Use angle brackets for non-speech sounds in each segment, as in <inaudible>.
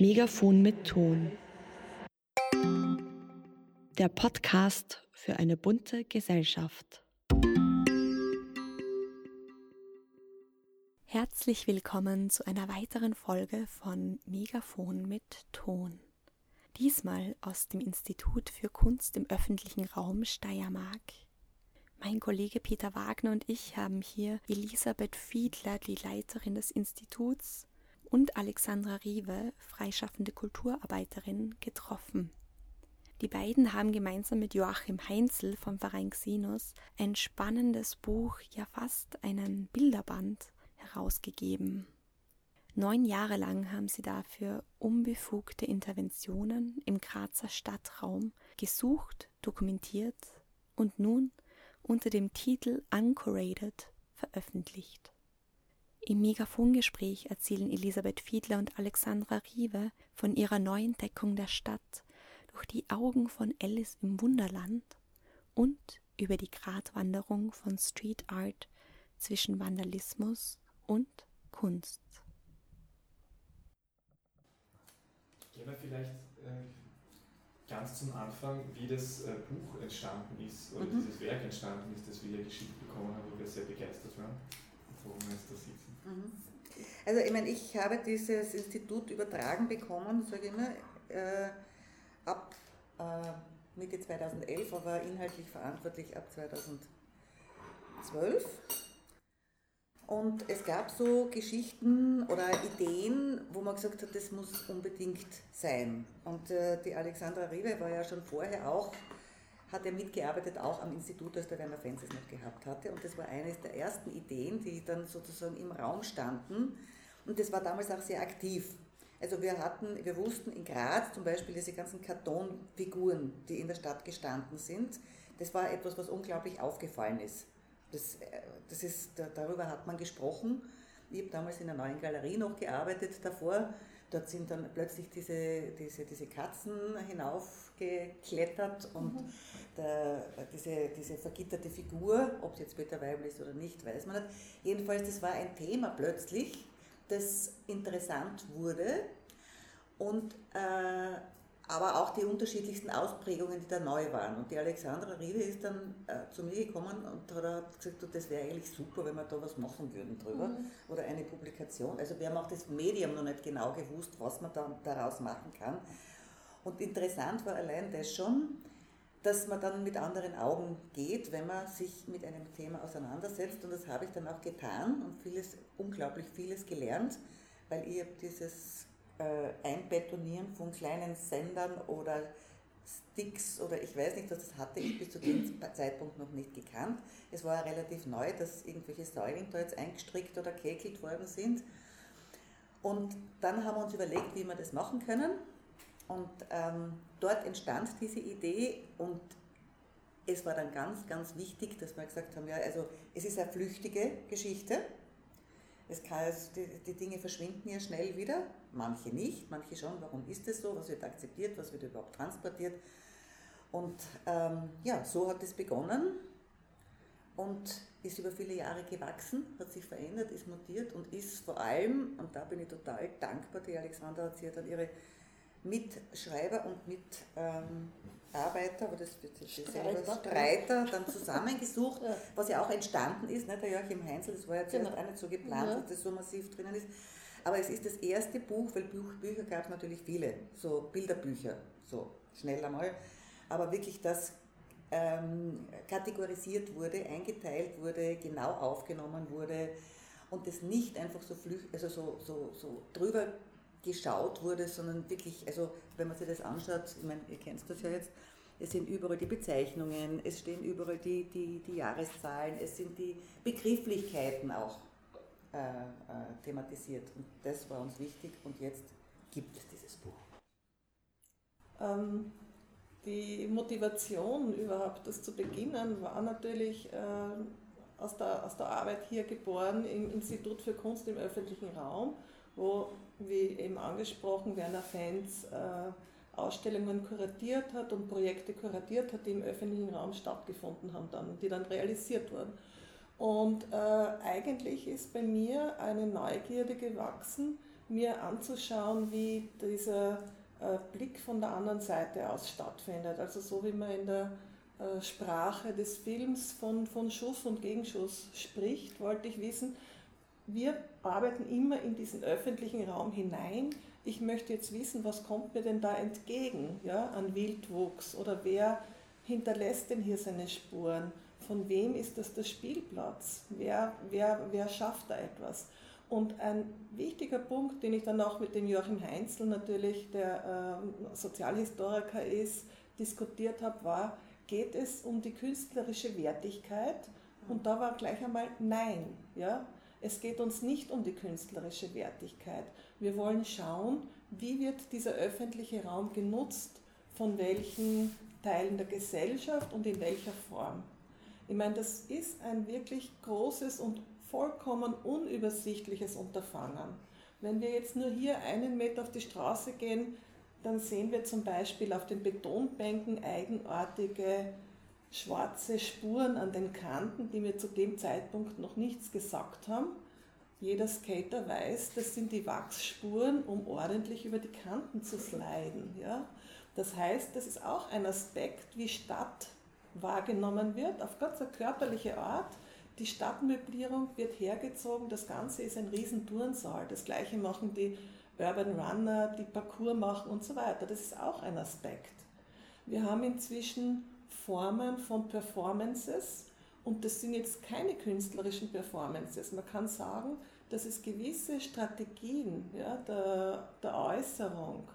Megafon mit Ton. Der Podcast für eine bunte Gesellschaft. Herzlich willkommen zu einer weiteren Folge von Megafon mit Ton. Diesmal aus dem Institut für Kunst im öffentlichen Raum Steiermark. Mein Kollege Peter Wagner und ich haben hier Elisabeth Fiedler, die Leiterin des Instituts, und Alexandra Riewe, freischaffende Kulturarbeiterin, getroffen. Die beiden haben gemeinsam mit Joachim Heinzel vom Verein Xenus ein spannendes Buch, ja fast einen Bilderband, herausgegeben. Neun Jahre lang haben sie dafür unbefugte Interventionen im Grazer Stadtraum gesucht, dokumentiert und nun unter dem Titel Anchorated veröffentlicht. Im Megafongespräch erzählen Elisabeth Fiedler und Alexandra Riewe von ihrer Neuentdeckung der Stadt durch die Augen von Alice im Wunderland und über die Gratwanderung von Street Art zwischen Vandalismus und Kunst. Gehen wir vielleicht äh, ganz zum Anfang, wie das äh, Buch entstanden ist oder mhm. dieses Werk entstanden ist, das wir hier geschickt bekommen haben, wo wir sehr begeistert waren. Mhm. Also ich meine, ich habe dieses Institut übertragen bekommen, sage ich immer, äh, ab äh, Mitte 2011, aber inhaltlich verantwortlich ab 2012. Und es gab so Geschichten oder Ideen, wo man gesagt hat, das muss unbedingt sein. Und äh, die Alexandra Rive war ja schon vorher auch, hat ja mitgearbeitet, auch am Institut, als der Werner Fenzes noch gehabt hatte. Und das war eines der ersten Ideen, die dann sozusagen im Raum standen. Und das war damals auch sehr aktiv. Also wir hatten, wir wussten in Graz zum Beispiel diese ganzen Kartonfiguren, die in der Stadt gestanden sind, das war etwas, was unglaublich aufgefallen ist. Das, äh, das ist, darüber hat man gesprochen. Ich habe damals in der neuen Galerie noch gearbeitet davor. Dort sind dann plötzlich diese, diese, diese Katzen hinaufgeklettert und mhm. Der, diese, diese vergitterte Figur, ob es jetzt Peter Weibel ist oder nicht, weiß man nicht. Jedenfalls, das war ein Thema plötzlich, das interessant wurde und äh, aber auch die unterschiedlichsten Ausprägungen, die da neu waren. Und die Alexandra Riede ist dann äh, zu mir gekommen und hat gesagt, das wäre eigentlich super, wenn wir da was machen würden drüber mhm. oder eine Publikation. Also wir haben auch das Medium noch nicht genau gewusst, was man da, daraus machen kann. Und interessant war allein das schon, dass man dann mit anderen Augen geht, wenn man sich mit einem Thema auseinandersetzt. Und das habe ich dann auch getan und vieles, unglaublich vieles gelernt, weil ich dieses äh, Einbetonieren von kleinen Sendern oder Sticks oder ich weiß nicht, was das hatte ich bis zu dem Zeitpunkt noch nicht gekannt. Es war relativ neu, dass irgendwelche Säulen da jetzt eingestrickt oder kekelt worden sind. Und dann haben wir uns überlegt, wie wir das machen können. Und ähm, dort entstand diese Idee und es war dann ganz, ganz wichtig, dass wir gesagt haben, ja, also es ist eine flüchtige Geschichte. Es kann, also die, die, Dinge verschwinden ja schnell wieder, manche nicht, manche schon. Warum ist es so? Was wird akzeptiert? Was wird überhaupt transportiert? Und ähm, ja, so hat es begonnen und ist über viele Jahre gewachsen, hat sich verändert, ist mutiert und ist vor allem, und da bin ich total dankbar, die Alexandra hat sich dann ihre Mitschreiber und Mitarbeiter, aber das wird sich selber Streiter dann zusammengesucht, <laughs> ja. was ja auch entstanden ist. Ne? Der Joachim Heinzel, das war ja zuerst genau. auch nicht so geplant, ja. dass das so massiv drinnen ist. Aber es ist das erste Buch, weil Buch, Bücher gab es natürlich viele, so Bilderbücher, so schnell einmal. Aber wirklich das ähm, kategorisiert wurde, eingeteilt wurde, genau aufgenommen wurde und das nicht einfach so flüchtig, also so, so, so drüber geschaut wurde, sondern wirklich, also wenn man sich das anschaut, ich meine, ihr kennt das ja jetzt, es sind überall die Bezeichnungen, es stehen überall die, die, die Jahreszahlen, es sind die Begrifflichkeiten auch äh, äh, thematisiert. Und das war uns wichtig und jetzt gibt es dieses Buch. Ähm, die Motivation überhaupt, das zu beginnen, war natürlich äh, aus, der, aus der Arbeit hier geboren im Institut für Kunst im öffentlichen Raum wo, wie eben angesprochen, Werner Fenz äh, Ausstellungen kuratiert hat und Projekte kuratiert hat, die im öffentlichen Raum stattgefunden haben, dann, die dann realisiert wurden. Und äh, eigentlich ist bei mir eine Neugierde gewachsen, mir anzuschauen, wie dieser äh, Blick von der anderen Seite aus stattfindet. Also so wie man in der äh, Sprache des Films von, von Schuss und Gegenschuss spricht, wollte ich wissen, wir arbeiten immer in diesen öffentlichen Raum hinein. Ich möchte jetzt wissen, was kommt mir denn da entgegen ja, an Wildwuchs oder wer hinterlässt denn hier seine Spuren? Von wem ist das der Spielplatz? Wer, wer, wer schafft da etwas? Und ein wichtiger Punkt, den ich dann auch mit dem Joachim Heinzel natürlich, der äh, Sozialhistoriker ist, diskutiert habe, war, geht es um die künstlerische Wertigkeit? Und da war gleich einmal Nein. Ja? Es geht uns nicht um die künstlerische Wertigkeit. Wir wollen schauen, wie wird dieser öffentliche Raum genutzt, von welchen Teilen der Gesellschaft und in welcher Form. Ich meine, das ist ein wirklich großes und vollkommen unübersichtliches Unterfangen. Wenn wir jetzt nur hier einen Meter auf die Straße gehen, dann sehen wir zum Beispiel auf den Betonbänken eigenartige schwarze Spuren an den Kanten, die mir zu dem Zeitpunkt noch nichts gesagt haben. Jeder Skater weiß, das sind die Wachsspuren, um ordentlich über die Kanten zu sliden. Ja? Das heißt, das ist auch ein Aspekt, wie Stadt wahrgenommen wird, auf ganz eine körperliche Art. Die Stadtmöblierung wird hergezogen, das Ganze ist ein riesen Turnsaal. Das gleiche machen die Urban Runner, die Parcours machen und so weiter. Das ist auch ein Aspekt. Wir haben inzwischen Formen von Performances und das sind jetzt keine künstlerischen Performances. Man kann sagen, dass es gewisse Strategien ja, der, der Äußerung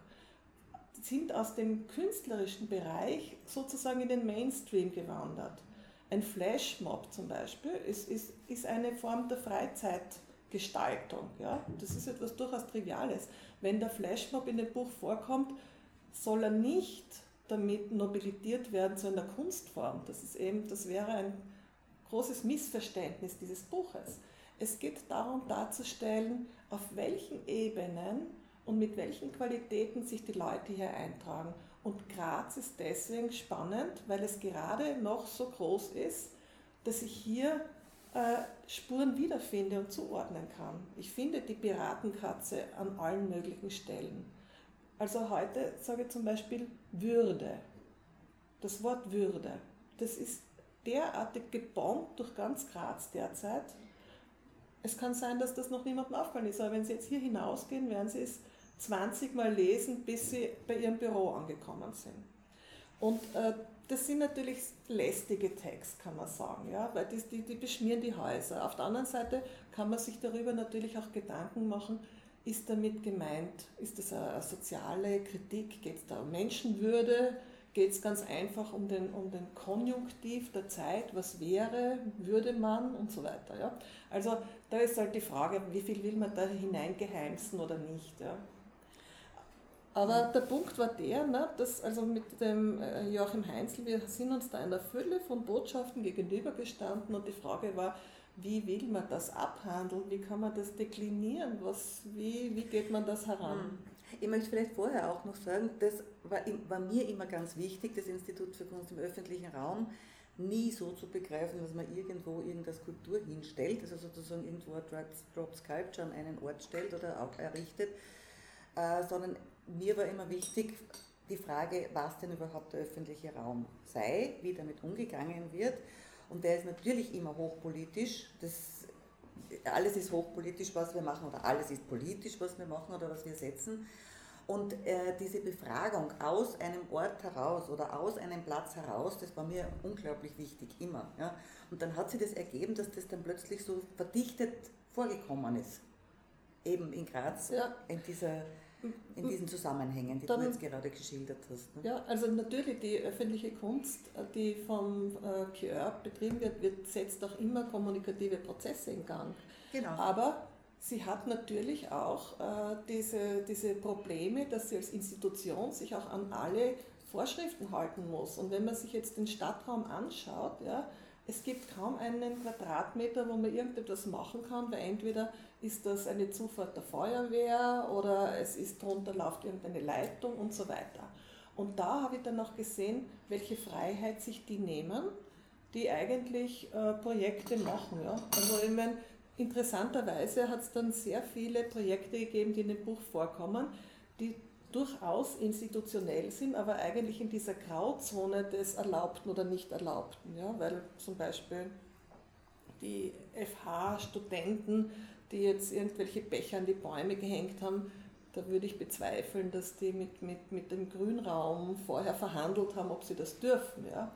sind aus dem künstlerischen Bereich sozusagen in den Mainstream gewandert. Ein Flashmob zum Beispiel ist, ist, ist eine Form der Freizeitgestaltung. Ja? Das ist etwas durchaus Triviales. Wenn der Flashmob in dem Buch vorkommt, soll er nicht damit nobilitiert werden zu einer Kunstform. Das, ist eben, das wäre ein großes Missverständnis dieses Buches. Es geht darum darzustellen, auf welchen Ebenen und mit welchen Qualitäten sich die Leute hier eintragen. Und Graz ist deswegen spannend, weil es gerade noch so groß ist, dass ich hier äh, Spuren wiederfinde und zuordnen kann. Ich finde die Piratenkatze an allen möglichen Stellen. Also heute sage ich zum Beispiel Würde. Das Wort Würde, das ist derartig gebombt durch ganz Graz derzeit. Es kann sein, dass das noch niemandem aufgefallen ist, aber wenn Sie jetzt hier hinausgehen, werden Sie es 20 Mal lesen, bis Sie bei Ihrem Büro angekommen sind. Und äh, das sind natürlich lästige Tags, kann man sagen, ja, weil die, die, die beschmieren die Häuser. Auf der anderen Seite kann man sich darüber natürlich auch Gedanken machen, ist damit gemeint, ist das eine soziale Kritik, geht es da um Menschenwürde, geht es ganz einfach um den, um den Konjunktiv der Zeit, was wäre, würde man und so weiter. Ja? Also da ist halt die Frage, wie viel will man da hineingeheimsen oder nicht. Ja? Aber der Punkt war der, ne, dass also mit dem äh, Joachim Heinzel, wir sind uns da einer Fülle von Botschaften gegenübergestanden und die Frage war, wie will man das abhandeln, wie kann man das deklinieren, was, wie, wie geht man das heran? Hm. Ich möchte vielleicht vorher auch noch sagen, das war, war mir immer ganz wichtig, das Institut für Kunst im öffentlichen Raum nie so zu begreifen, dass man irgendwo irgendeine Skulptur hinstellt, also sozusagen irgendwo Drop Sculpture an einen Ort stellt oder auch errichtet, äh, sondern mir war immer wichtig die Frage, was denn überhaupt der öffentliche Raum sei, wie damit umgegangen wird und der ist natürlich immer hochpolitisch. Das, alles ist hochpolitisch, was wir machen, oder alles ist politisch, was wir machen oder was wir setzen. Und äh, diese Befragung aus einem Ort heraus oder aus einem Platz heraus, das war mir unglaublich wichtig, immer. Ja. Und dann hat sich das ergeben, dass das dann plötzlich so verdichtet vorgekommen ist. Eben in Graz, ja. in dieser in diesen Zusammenhängen, die Dann, du jetzt gerade geschildert hast. Ne? Ja, also natürlich die öffentliche Kunst, die vom äh, QR betrieben wird, wird, setzt auch immer kommunikative Prozesse in Gang. Genau. Aber sie hat natürlich auch äh, diese, diese Probleme, dass sie als Institution sich auch an alle Vorschriften halten muss. Und wenn man sich jetzt den Stadtraum anschaut, ja, es gibt kaum einen Quadratmeter, wo man irgendetwas machen kann, weil entweder ist das eine Zufahrt der Feuerwehr oder es ist drunter läuft irgendeine Leitung und so weiter. Und da habe ich dann auch gesehen, welche Freiheit sich die nehmen, die eigentlich äh, Projekte machen. Ja? Also ich meine, interessanterweise hat es dann sehr viele Projekte gegeben, die in dem Buch vorkommen, die durchaus institutionell sind, aber eigentlich in dieser Grauzone des Erlaubten oder Nicht-Erlaubten. Ja? Weil zum Beispiel die FH-Studenten, die jetzt irgendwelche Becher an die Bäume gehängt haben, da würde ich bezweifeln, dass die mit, mit, mit dem Grünraum vorher verhandelt haben, ob sie das dürfen. Ja?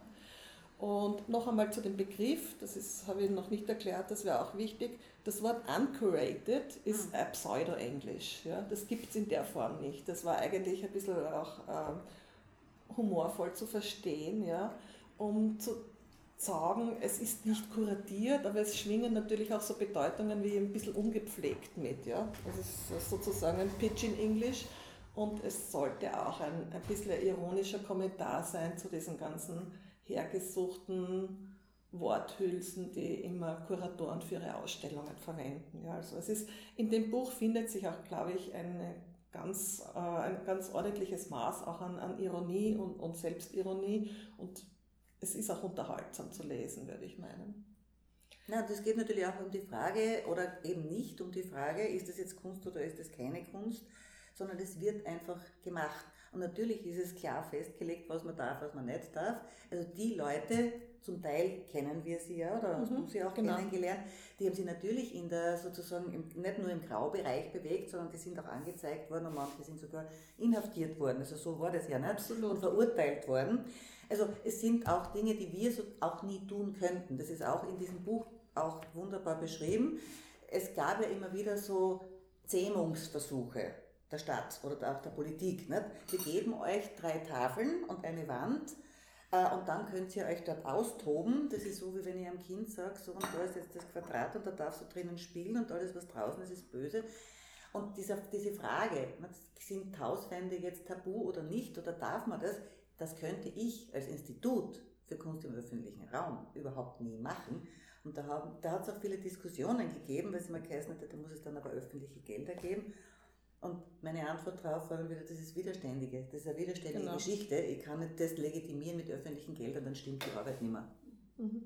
Und noch einmal zu dem Begriff, das ist, habe ich noch nicht erklärt, das wäre auch wichtig. Das Wort uncurated ist mhm. Pseudo-Englisch. Ja? Das gibt es in der Form nicht. Das war eigentlich ein bisschen auch äh, humorvoll zu verstehen, ja? um zu sagen, es ist nicht kuratiert, aber es schwingen natürlich auch so Bedeutungen wie ein bisschen ungepflegt mit. Ja? Das ist sozusagen ein Pitch in English und es sollte auch ein, ein bisschen ironischer Kommentar sein zu diesen ganzen hergesuchten Worthülsen, die immer Kuratoren für ihre Ausstellungen verwenden. Ja, also es ist, in dem Buch findet sich auch, glaube ich, eine ganz, äh, ein ganz ordentliches Maß auch an, an Ironie und, und Selbstironie und es ist auch unterhaltsam zu lesen, würde ich meinen. Na, das geht natürlich auch um die Frage, oder eben nicht um die Frage, ist das jetzt Kunst oder ist das keine Kunst, sondern es wird einfach gemacht. Und natürlich ist es klar festgelegt, was man darf, was man nicht darf. Also die Leute, zum Teil kennen wir sie ja, oder hast mhm, du sie auch genau. kennengelernt, die haben sich natürlich in der sozusagen im, nicht nur im Graubereich bewegt, sondern die sind auch angezeigt worden und manche sind sogar inhaftiert worden. Also so war das ja nicht. Absolut. Und verurteilt worden. Also es sind auch Dinge, die wir so auch nie tun könnten. Das ist auch in diesem Buch auch wunderbar beschrieben. Es gab ja immer wieder so Zähmungsversuche der Stadt oder auch der Politik. Nicht? Wir geben euch drei Tafeln und eine Wand äh, und dann könnt ihr euch dort austoben. Das ist so, wie wenn ich einem Kind sage, so und da ist jetzt das Quadrat und da darfst du drinnen spielen und alles, was draußen ist, ist böse. Und diese, diese Frage, sind Hauswände jetzt tabu oder nicht oder darf man das, das könnte ich als Institut für Kunst im öffentlichen Raum überhaupt nie machen. Und da, da hat es auch viele Diskussionen gegeben, weil es immer geheißen hat, da muss es dann aber öffentliche Gelder geben. Und meine Antwort darauf war wieder, das ist Widerständige. Das ist eine widerständige genau. Geschichte. Ich kann nicht das legitimieren mit öffentlichen Geldern, dann stimmt die Arbeit nicht mehr. Mhm.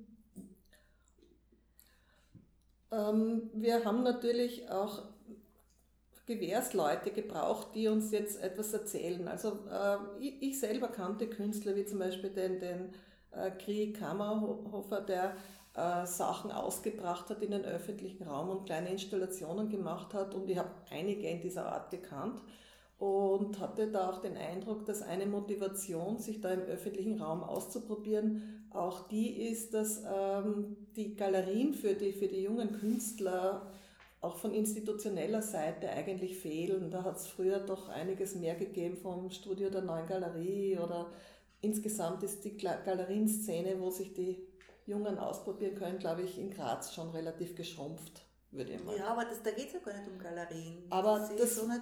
Ähm, wir haben natürlich auch Gewährsleute gebraucht, die uns jetzt etwas erzählen. Also äh, ich, ich, selber kannte Künstler wie zum Beispiel den, den äh, Krieg Kammerhofer, der äh, Sachen ausgebracht hat in den öffentlichen Raum und kleine Installationen gemacht hat und ich habe einige in dieser Art gekannt und hatte da auch den Eindruck, dass eine Motivation, sich da im öffentlichen Raum auszuprobieren, auch die ist, dass ähm, die Galerien für die, für die jungen Künstler auch von institutioneller Seite eigentlich fehlen. Da hat es früher doch einiges mehr gegeben vom Studio der Neuen Galerie oder insgesamt ist die Galerienszene, wo sich die Jungen ausprobieren können, glaube ich, in Graz schon relativ geschrumpft, würde ich mal. Ja, aber das, da geht es ja gar nicht um Galerien. Aber das, das so nicht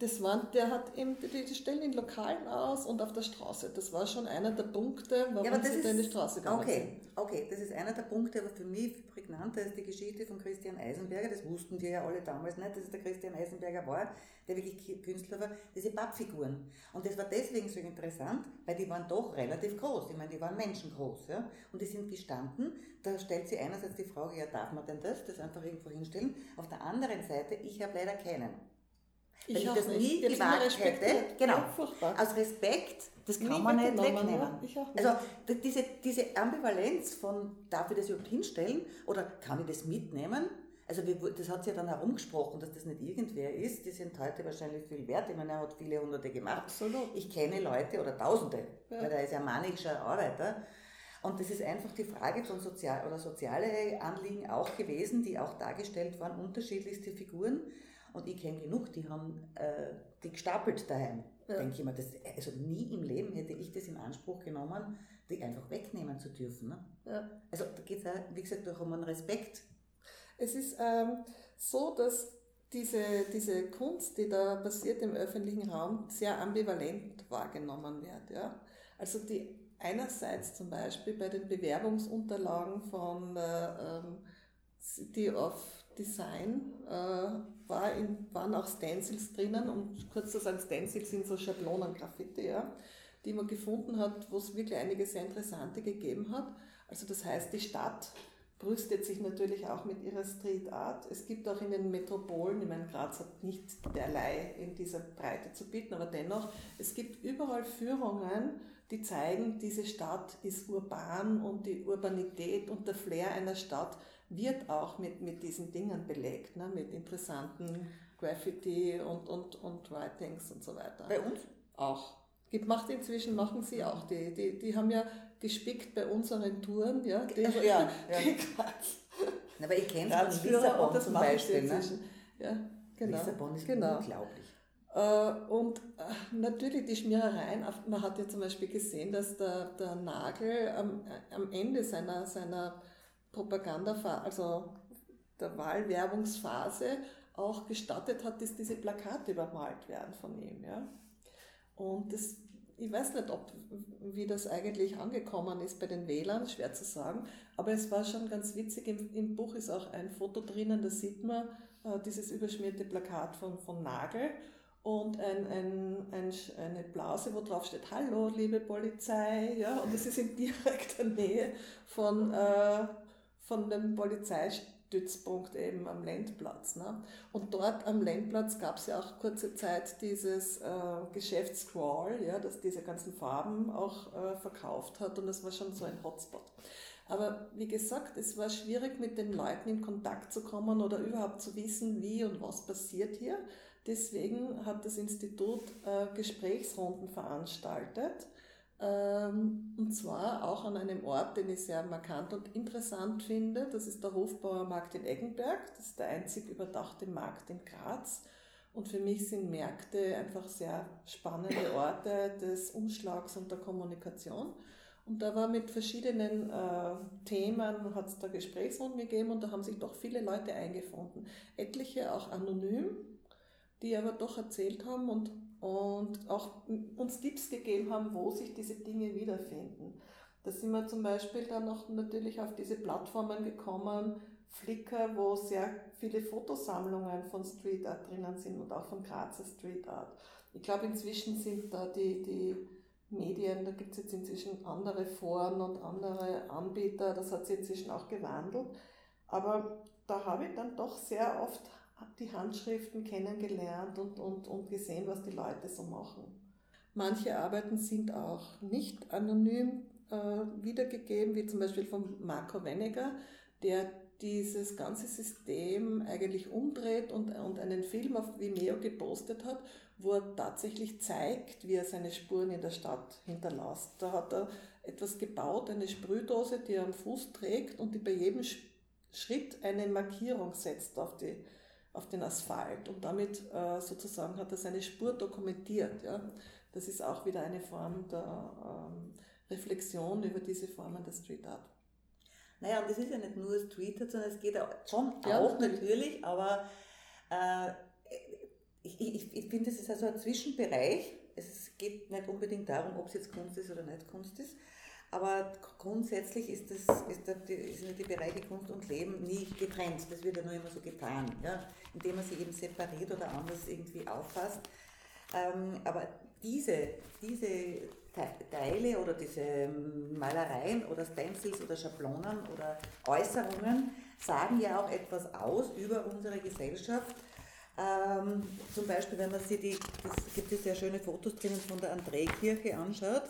das war, der hat eben, die, die stellen in Lokalen aus und auf der Straße. Das war schon einer der Punkte, warum ja, sie da in die Straße gegangen okay, sind. Okay, das ist einer der Punkte, aber für mich prägnanter ist die Geschichte von Christian Eisenberger. Das wussten wir ja alle damals nicht, dass es der Christian Eisenberger war, der wirklich Künstler war. Diese Pappfiguren. Und das war deswegen so interessant, weil die waren doch relativ groß. Ich meine, die waren menschengroß. Ja? Und die sind gestanden. Da stellt sich einerseits die Frage, ja, darf man denn das? Das einfach irgendwo hinstellen. Auf der anderen Seite, ich habe leider keinen. Wenn ich, ich das nie gewagt hätte, genau, ja, aus Respekt, das kann nie man nicht wegnehmen. Also diese, diese Ambivalenz von, darf ich das überhaupt hinstellen oder kann ich das mitnehmen? Also das hat sich ja dann herumgesprochen, dass das nicht irgendwer ist. Die sind heute wahrscheinlich viel wert. Ich meine, er hat viele Hunderte gemacht. Absolut. Ich kenne Leute oder Tausende, ja. weil er ist ja manischer Arbeiter. Und das ist einfach die Frage von sozial oder soziale Anliegen auch gewesen, die auch dargestellt waren, unterschiedlichste Figuren. Und ich kenne genug, die haben äh, die gestapelt daheim. Ja. Denke ich mir, das, also nie im Leben hätte ich das in Anspruch genommen, die einfach wegnehmen zu dürfen. Ne? Ja. Also da geht es auch, wie gesagt, auch um einen Respekt. Es ist ähm, so, dass diese, diese Kunst, die da passiert im öffentlichen Raum, sehr ambivalent wahrgenommen wird. Ja? Also die einerseits zum Beispiel bei den Bewerbungsunterlagen von äh, ähm, City of Design äh, war in, waren auch Stencils drinnen und kurz zu sagen, Stencils sind so Schablonengraffiti, ja, die man gefunden hat, wo es wirklich einige sehr interessante gegeben hat. Also das heißt, die Stadt brüstet sich natürlich auch mit ihrer Street Art. Es gibt auch in den Metropolen, ich meine, Graz hat nicht derlei in dieser Breite zu bieten, aber dennoch, es gibt überall Führungen, die zeigen, diese Stadt ist urban und die Urbanität und der Flair einer Stadt wird auch mit, mit diesen Dingen belegt, ne? mit interessanten Graffiti und, und, und Writings und so weiter. Bei uns? Auch. Gibt, macht inzwischen, machen sie auch. Die, die, die haben ja gespickt bei unseren Touren, ja. Die, also, ja, <laughs> ja. Die aber ich kenne es von Lissabon zum Beispiel. Ne? Ja, genau. Lissabon ist genau. unglaublich. Äh, und äh, natürlich die Schmierereien, man hat ja zum Beispiel gesehen, dass der, der Nagel am, am Ende seiner, seiner Propagandaphase, also der Wahlwerbungsphase, auch gestattet hat, dass diese Plakate übermalt werden von ihm. Ja? Und das, ich weiß nicht, ob, wie das eigentlich angekommen ist bei den Wählern, schwer zu sagen, aber es war schon ganz witzig. Im, im Buch ist auch ein Foto drinnen, da sieht man äh, dieses überschmierte Plakat von, von Nagel und ein, ein, ein, eine Blase, wo drauf steht, Hallo, liebe Polizei, ja, und es ist in <laughs> direkter Nähe von, äh, von dem Polizeistützpunkt eben am Lendplatz. Ne? Und dort am Lendplatz gab es ja auch kurze Zeit dieses äh, Geschäft ja, das diese ganzen Farben auch äh, verkauft hat und das war schon so ein Hotspot. Aber wie gesagt, es war schwierig, mit den Leuten in Kontakt zu kommen oder überhaupt zu wissen, wie und was passiert hier. Deswegen hat das Institut äh, Gesprächsrunden veranstaltet. Ähm, und zwar auch an einem Ort, den ich sehr markant und interessant finde. Das ist der Hofbauermarkt in Eggenberg. Das ist der einzig überdachte Markt in Graz. Und für mich sind Märkte einfach sehr spannende Orte des Umschlags und der Kommunikation. Und da war mit verschiedenen äh, Themen, hat es da Gesprächsrunden gegeben und da haben sich doch viele Leute eingefunden. Etliche auch anonym, die aber doch erzählt haben und, und auch uns Tipps gegeben haben, wo sich diese Dinge wiederfinden. Da sind wir zum Beispiel dann noch natürlich auf diese Plattformen gekommen, Flickr, wo sehr viele Fotosammlungen von Street Art drinnen sind und auch von Grazer Street Art. Ich glaube, inzwischen sind da die, die Medien, da gibt es jetzt inzwischen andere Foren und andere Anbieter, das hat sich inzwischen auch gewandelt. Aber da habe ich dann doch sehr oft die Handschriften kennengelernt und, und, und gesehen, was die Leute so machen. Manche Arbeiten sind auch nicht anonym äh, wiedergegeben, wie zum Beispiel von Marco Weniger, der dieses ganze System eigentlich umdreht und, und einen Film auf Vimeo gepostet hat, wo er tatsächlich zeigt, wie er seine Spuren in der Stadt hinterlässt. Da hat er etwas gebaut, eine Sprühdose, die er am Fuß trägt und die bei jedem Schritt eine Markierung setzt auf die, auf den Asphalt und damit äh, sozusagen hat er seine Spur dokumentiert. Ja. Das ist auch wieder eine Form der ähm, Reflexion über diese Formen der Street Art. Naja, und das ist ja nicht nur Street Art, sondern es geht auch, schon ja, auch natürlich, natürlich aber äh, ich, ich, ich finde, das ist also ein Zwischenbereich. Es geht nicht unbedingt darum, ob es jetzt Kunst ist oder nicht Kunst ist. Aber grundsätzlich ist, das, ist, der, sind die Bereiche Kunst und Leben nie getrennt. Das wird ja nur immer so getan, ja? indem man sie eben separiert oder anders irgendwie auffasst. Ähm, aber diese, diese Teile oder diese ähm, Malereien oder Stencils oder Schablonen oder Äußerungen sagen ja auch etwas aus über unsere Gesellschaft. Ähm, zum Beispiel, wenn man sich die, es gibt es sehr schöne Fotos drinnen von der André-Kirche anschaut,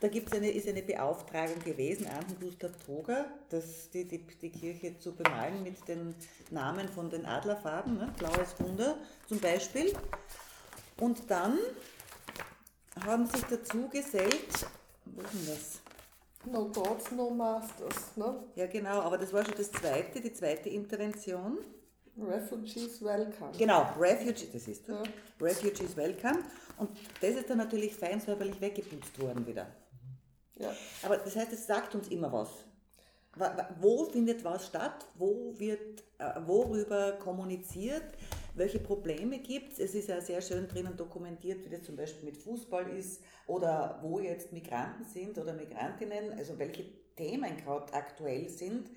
da gibt's eine, ist eine Beauftragung gewesen an Gustav Troger, das, die, die, die Kirche zu bemalen mit den Namen von den Adlerfarben, ne? blaues Wunder zum Beispiel. Und dann haben sich dazu gesellt, wo ist denn das? No Gods, no Masters, ne? Ja, genau, aber das war schon das zweite, die zweite Intervention. Refugees Welcome. Genau, Refugees, das ist das. Ja. Refugees Welcome. Und das ist dann natürlich fein säuberlich weggeputzt worden wieder. Ja. Aber das heißt, es sagt uns immer was. Wo findet was statt? Wo wird, äh, worüber kommuniziert? Welche Probleme gibt es? Es ist ja sehr schön drinnen dokumentiert, wie das zum Beispiel mit Fußball ist oder wo jetzt Migranten sind oder Migrantinnen, also welche Themen gerade aktuell sind.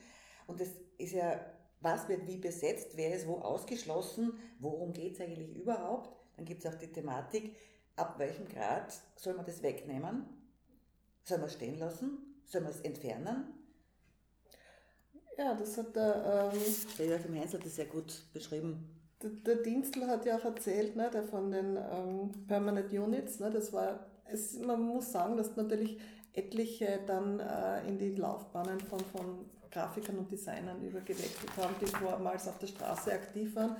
Und es ist ja, was wird wie besetzt, wer ist wo ausgeschlossen, worum geht es eigentlich überhaupt? Dann gibt es auch die Thematik, ab welchem Grad soll man das wegnehmen? Soll man es stehen lassen? Soll man es entfernen? Ja, das hat der. Ähm, der Joachim Heinz hat das sehr gut beschrieben. Der, der Dienstler hat ja auch erzählt, ne, der von den ähm, Permanent Units, ne, das war, es, man muss sagen, dass natürlich etliche dann äh, in die Laufbahnen von, von Grafikern und Designern übergewechselt haben, die vormals auf der Straße aktiv waren.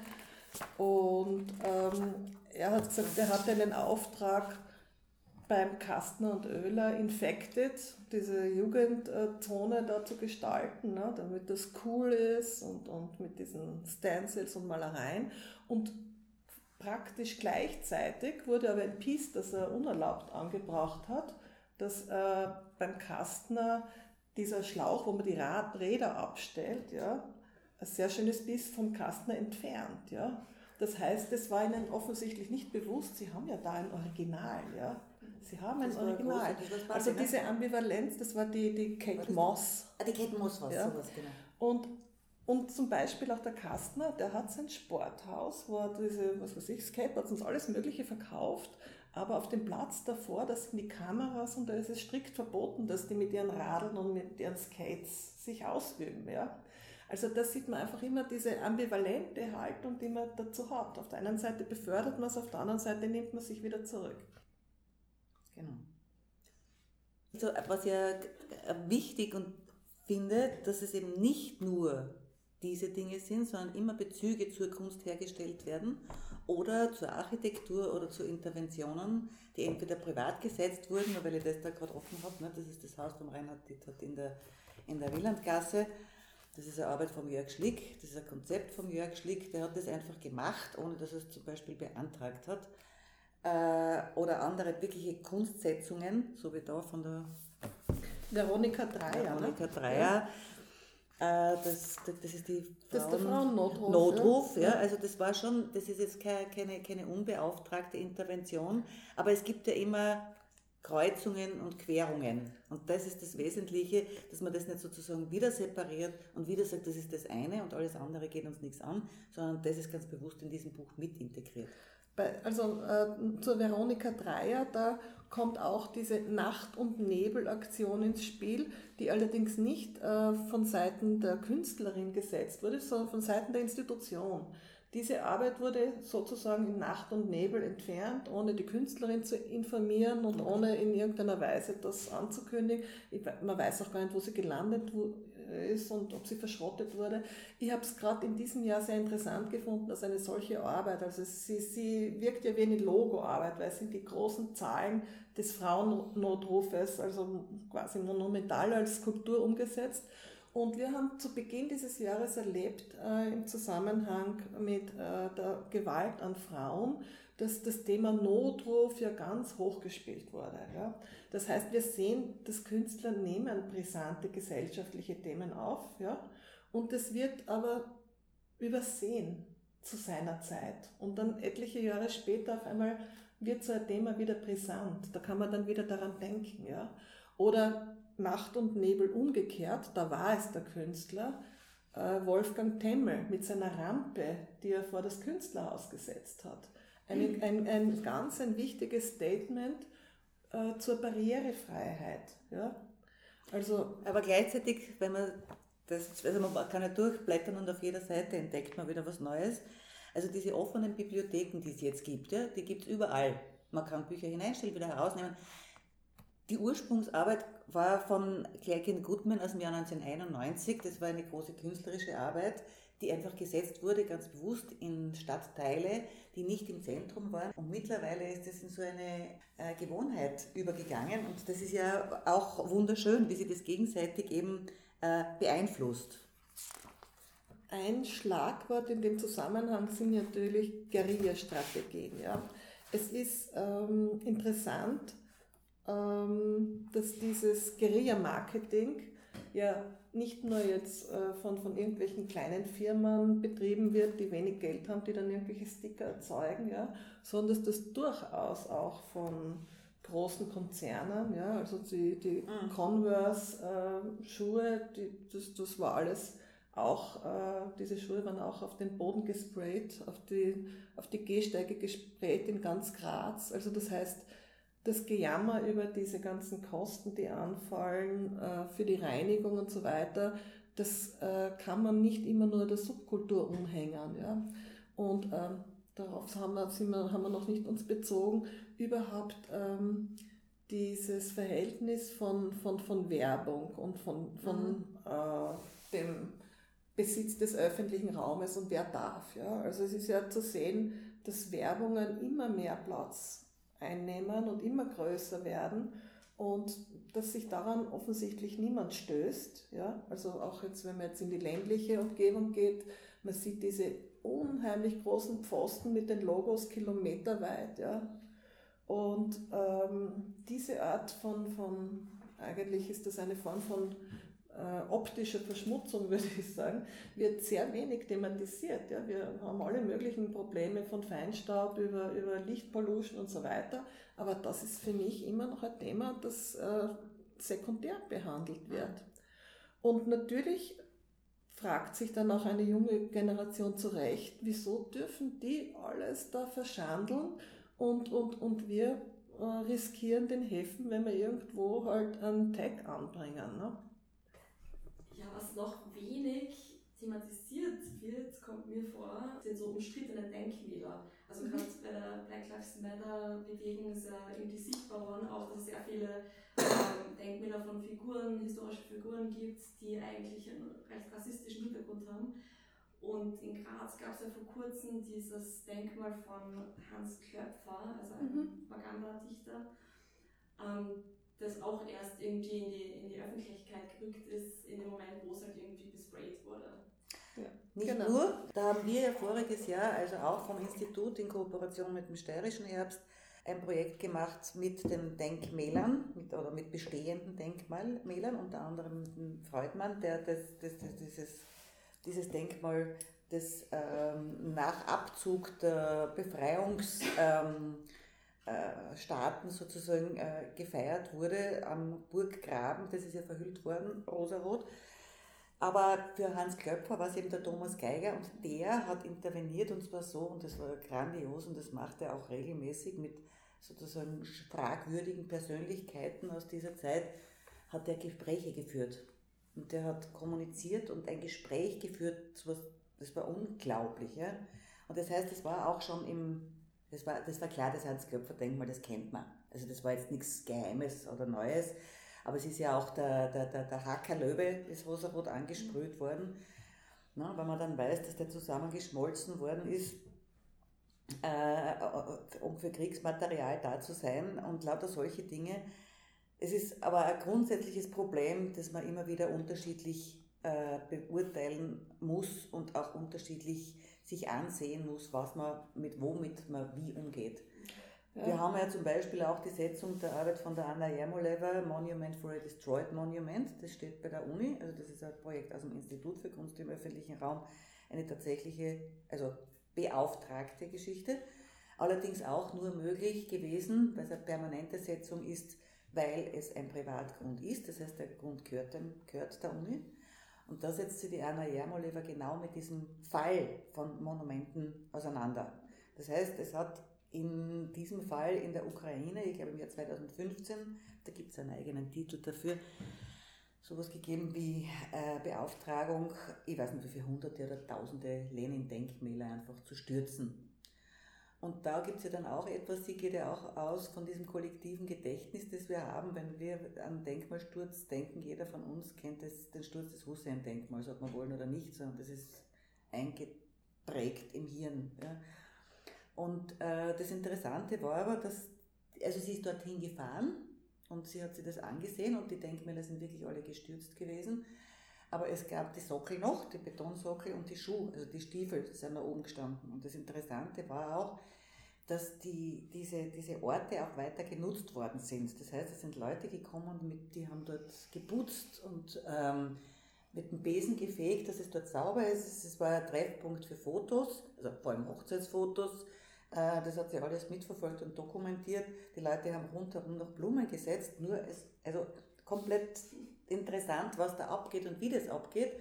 Und ähm, er hat gesagt, er hatte einen Auftrag beim Kastner und Oehler Infected, diese Jugendzone da zu gestalten, ne, damit das cool ist und, und mit diesen Stencils und Malereien. Und praktisch gleichzeitig wurde aber ein Piece, das er unerlaubt angebracht hat, dass äh, beim Kastner dieser Schlauch, wo man die Räder abstellt, ja, ein sehr schönes Biss vom Kastner entfernt. Ja. Das heißt, es war ihnen offensichtlich nicht bewusst, sie haben ja da ein Original. Ja. Sie haben ein Original. also diese Ambivalenz, das war die, die Kate Moss. Ah, die Kate Moss war ja. sowas, genau. Und, und zum Beispiel auch der Kastner, der hat sein Sporthaus, wo er diese, was weiß ich, Skateboards und alles Mögliche verkauft aber auf dem Platz davor, das sind die Kameras und da ist es strikt verboten, dass die mit ihren Radeln und mit ihren Skates sich ausüben. Ja? Also da sieht man einfach immer diese ambivalente Haltung, die man dazu hat. Auf der einen Seite befördert man es, auf der anderen Seite nimmt man sich wieder zurück. Genau. Also, was ja wichtig und finde, dass es eben nicht nur diese Dinge sind, sondern immer Bezüge zur Kunst hergestellt werden oder zur Architektur oder zu Interventionen, die entweder privat gesetzt wurden, weil ich das da gerade offen habe, ne, das ist das Haus vom Reinhard Dittert in der, in der Willandgasse, das ist eine Arbeit von Jörg Schlick, das ist ein Konzept von Jörg Schlick, der hat das einfach gemacht, ohne dass er es zum Beispiel beantragt hat. Äh, oder andere wirkliche Kunstsetzungen, so wie da von der Veronika Dreier. Veronika Dreier. Ja äh, das, das ist die Frauen das ist der Frauennotruf. Notruf, ja. ja. Also das war schon, das ist jetzt keine, keine, keine unbeauftragte Intervention, aber es gibt ja immer Kreuzungen und Querungen. Und das ist das Wesentliche, dass man das nicht sozusagen wieder separiert und wieder sagt, das ist das eine und alles andere geht uns nichts an, sondern das ist ganz bewusst in diesem Buch mit integriert. Also äh, zur Veronika Dreier, da kommt auch diese Nacht- und Nebelaktion ins Spiel, die allerdings nicht äh, von Seiten der Künstlerin gesetzt wurde, sondern von Seiten der Institution. Diese Arbeit wurde sozusagen in Nacht und Nebel entfernt, ohne die Künstlerin zu informieren und ohne in irgendeiner Weise das anzukündigen. man weiß auch gar nicht, wo sie gelandet ist und ob sie verschrottet wurde. Ich habe es gerade in diesem Jahr sehr interessant gefunden, dass eine solche Arbeit, also sie, sie wirkt ja wie eine Logoarbeit, weil es sind die großen Zahlen des Frauennotrufes, also quasi monumental als Skulptur umgesetzt. Und wir haben zu Beginn dieses Jahres erlebt, äh, im Zusammenhang mit äh, der Gewalt an Frauen, dass das Thema Notruf ja ganz hoch gespielt wurde. Ja. Das heißt, wir sehen, dass Künstler nehmen brisante gesellschaftliche Themen auf, ja, und das wird aber übersehen zu seiner Zeit. Und dann etliche Jahre später auf einmal wird so ein Thema wieder brisant. Da kann man dann wieder daran denken, ja. Oder Nacht und Nebel umgekehrt, da war es der Künstler, äh, Wolfgang Temmel mit seiner Rampe, die er vor das Künstlerhaus gesetzt hat. Ein, ein, ein ganz ein wichtiges Statement äh, zur Barrierefreiheit. Ja? Also, Aber gleichzeitig, wenn man das, also man kann ja durchblättern und auf jeder Seite entdeckt man wieder was Neues. Also diese offenen Bibliotheken, die es jetzt gibt, ja, die gibt es überall. Man kann Bücher hineinstellen, wieder herausnehmen. Die Ursprungsarbeit war von Claire Goodman aus dem Jahr 1991. Das war eine große künstlerische Arbeit, die einfach gesetzt wurde, ganz bewusst in Stadtteile, die nicht im Zentrum waren. Und mittlerweile ist es in so eine äh, Gewohnheit übergegangen. Und das ist ja auch wunderschön, wie sie das gegenseitig eben äh, beeinflusst. Ein Schlagwort in dem Zusammenhang sind natürlich Guerilla-Strategien. Ja. Es ist ähm, interessant, ähm, dass dieses Guerilla-Marketing ja nicht nur jetzt äh, von, von irgendwelchen kleinen Firmen betrieben wird, die wenig Geld haben, die dann irgendwelche Sticker erzeugen, ja, sondern dass das durchaus auch von großen Konzernen, ja, also die, die mhm. Converse-Schuhe, äh, das, das war alles auch, äh, diese Schuhe waren auch auf den Boden gesprayt, auf die, auf die Gehsteige gesprayt in ganz Graz. Also das heißt, das Gejammer über diese ganzen Kosten, die anfallen äh, für die Reinigung und so weiter, das äh, kann man nicht immer nur der Subkultur umhängen. Ja? Und ähm, darauf haben wir, wir, haben wir noch nicht uns bezogen, überhaupt ähm, dieses Verhältnis von, von, von Werbung und von, von mhm. äh, dem Besitz des öffentlichen Raumes und wer darf. Ja? Also es ist ja zu sehen, dass Werbungen immer mehr Platz einnehmen und immer größer werden und dass sich daran offensichtlich niemand stößt. Ja? Also auch jetzt, wenn man jetzt in die ländliche Umgebung geht, man sieht diese unheimlich großen Pfosten mit den Logos kilometerweit. Ja? Und ähm, diese Art von, von, eigentlich ist das eine Form von äh, optischer Verschmutzung, <laughs> würde ich sagen, wird sehr wenig thematisiert. Ja. Wir haben alle möglichen Probleme von Feinstaub über, über Lichtpollution und so weiter, aber das ist für mich immer noch ein Thema, das äh, sekundär behandelt wird. Und natürlich fragt sich dann auch eine junge Generation zu Recht, wieso dürfen die alles da verschandeln und, und, und wir äh, riskieren den Häfen, wenn wir irgendwo halt einen Tag anbringen. Ne? Noch wenig thematisiert wird, kommt mir vor, sind so umstrittene Denkmäler. Also mhm. gerade bei der Black Lives Matter Bewegung ist ja irgendwie sichtbar worden, auch dass es sehr viele ähm, Denkmäler von Figuren, historische Figuren gibt, die eigentlich einen recht rassistischen Hintergrund haben. Und in Graz gab es ja vor kurzem dieses Denkmal von Hans Klöpfer, also ein mhm. Propagandadichter, ähm, das auch erst irgendwie in die, in die Öffentlichkeit gerückt ist, in dem Moment, wo es halt irgendwie besprayt wurde. Ja. Nicht genau. nur, da haben wir ja voriges Jahr, also auch vom Institut in Kooperation mit dem Steirischen Herbst, ein Projekt gemacht mit den Denkmälern mit, oder mit bestehenden Denkmalmälern, unter anderem mit dem Freudmann, der das, das, das, dieses dieses Denkmal, das ähm, nach Abzug der Befreiungsstaaten ähm, äh, sozusagen äh, gefeiert wurde am Burggraben, das ist ja verhüllt worden, rosarot. Aber für Hans Klöpfer war es eben der Thomas Geiger und der hat interveniert und zwar so, und das war grandios und das macht er auch regelmäßig mit sozusagen fragwürdigen Persönlichkeiten aus dieser Zeit, hat er Gespräche geführt. Und der hat kommuniziert und ein Gespräch geführt, das war unglaublich. Ja? Und das heißt, das war auch schon im, das war, das war klar, das Hans-Klöpfer-Denkmal, das kennt man. Also das war jetzt nichts Geheimes oder Neues, aber es ist ja auch der, der, der, der Hackerlöwe, das Rosarot angesprüht worden. Na, wenn man dann weiß, dass der zusammengeschmolzen worden ist, äh, um für Kriegsmaterial da zu sein und lauter solche Dinge, es ist aber ein grundsätzliches Problem, das man immer wieder unterschiedlich äh, beurteilen muss und auch unterschiedlich sich ansehen muss, was man mit womit man wie umgeht. Ja. Wir haben ja zum Beispiel auch die Setzung der Arbeit von der Anna Jermoleva, Monument for a Destroyed Monument. Das steht bei der Uni, also das ist ein Projekt aus dem Institut für Kunst im öffentlichen Raum, eine tatsächliche, also beauftragte Geschichte. Allerdings auch nur möglich gewesen, weil es eine permanente Setzung ist, weil es ein Privatgrund ist, das heißt, der Grund gehört, dem, gehört der Uni. Und da setzt sich die Anna Jermoleva genau mit diesem Fall von Monumenten auseinander. Das heißt, es hat in diesem Fall in der Ukraine, ich glaube im Jahr 2015, da gibt es einen eigenen Titel dafür, sowas gegeben wie äh, Beauftragung, ich weiß nicht wie viele hunderte oder tausende Lenin-Denkmäler einfach zu stürzen. Und da gibt es ja dann auch etwas, sie geht ja auch aus von diesem kollektiven Gedächtnis, das wir haben, wenn wir an Denkmalsturz denken. Jeder von uns kennt das, den Sturz des Hussein-Denkmals, ob wir wollen oder nicht, sondern das ist eingeprägt im Hirn. Ja. Und äh, das Interessante war aber, dass, also sie ist dorthin gefahren und sie hat sich das angesehen und die Denkmäler sind wirklich alle gestürzt gewesen. Aber es gab die Sockel noch, die Betonsockel und die Schuhe, also die Stiefel sind da oben gestanden. Und das Interessante war auch, dass die, diese, diese Orte auch weiter genutzt worden sind. Das heißt, es sind Leute gekommen, mit, die haben dort geputzt und ähm, mit dem Besen gefegt, dass es dort sauber ist. Es war ein Treffpunkt für Fotos, also vor allem Hochzeitsfotos. Äh, das hat sich alles mitverfolgt und dokumentiert. Die Leute haben rundherum noch Blumen gesetzt, nur es, also komplett interessant, was da abgeht und wie das abgeht.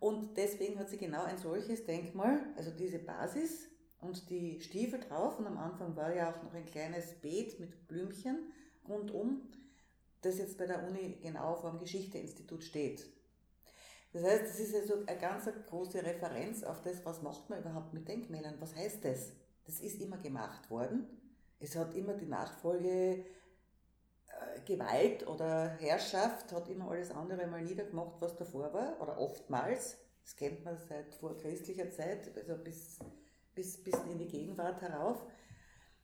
Und deswegen hat sie genau ein solches Denkmal, also diese Basis und die Stiefel drauf. Und am Anfang war ja auch noch ein kleines Beet mit Blümchen rundum, das jetzt bei der Uni genau vor dem Geschichteinstitut steht. Das heißt, das ist also eine ganz große Referenz auf das, was macht man überhaupt mit Denkmälern, was heißt das? Das ist immer gemacht worden. Es hat immer die Nachfolge Gewalt oder Herrschaft, hat immer alles andere mal niedergemacht, was davor war, oder oftmals. Das kennt man seit vorchristlicher Zeit, also bis, bis, bis in die Gegenwart herauf.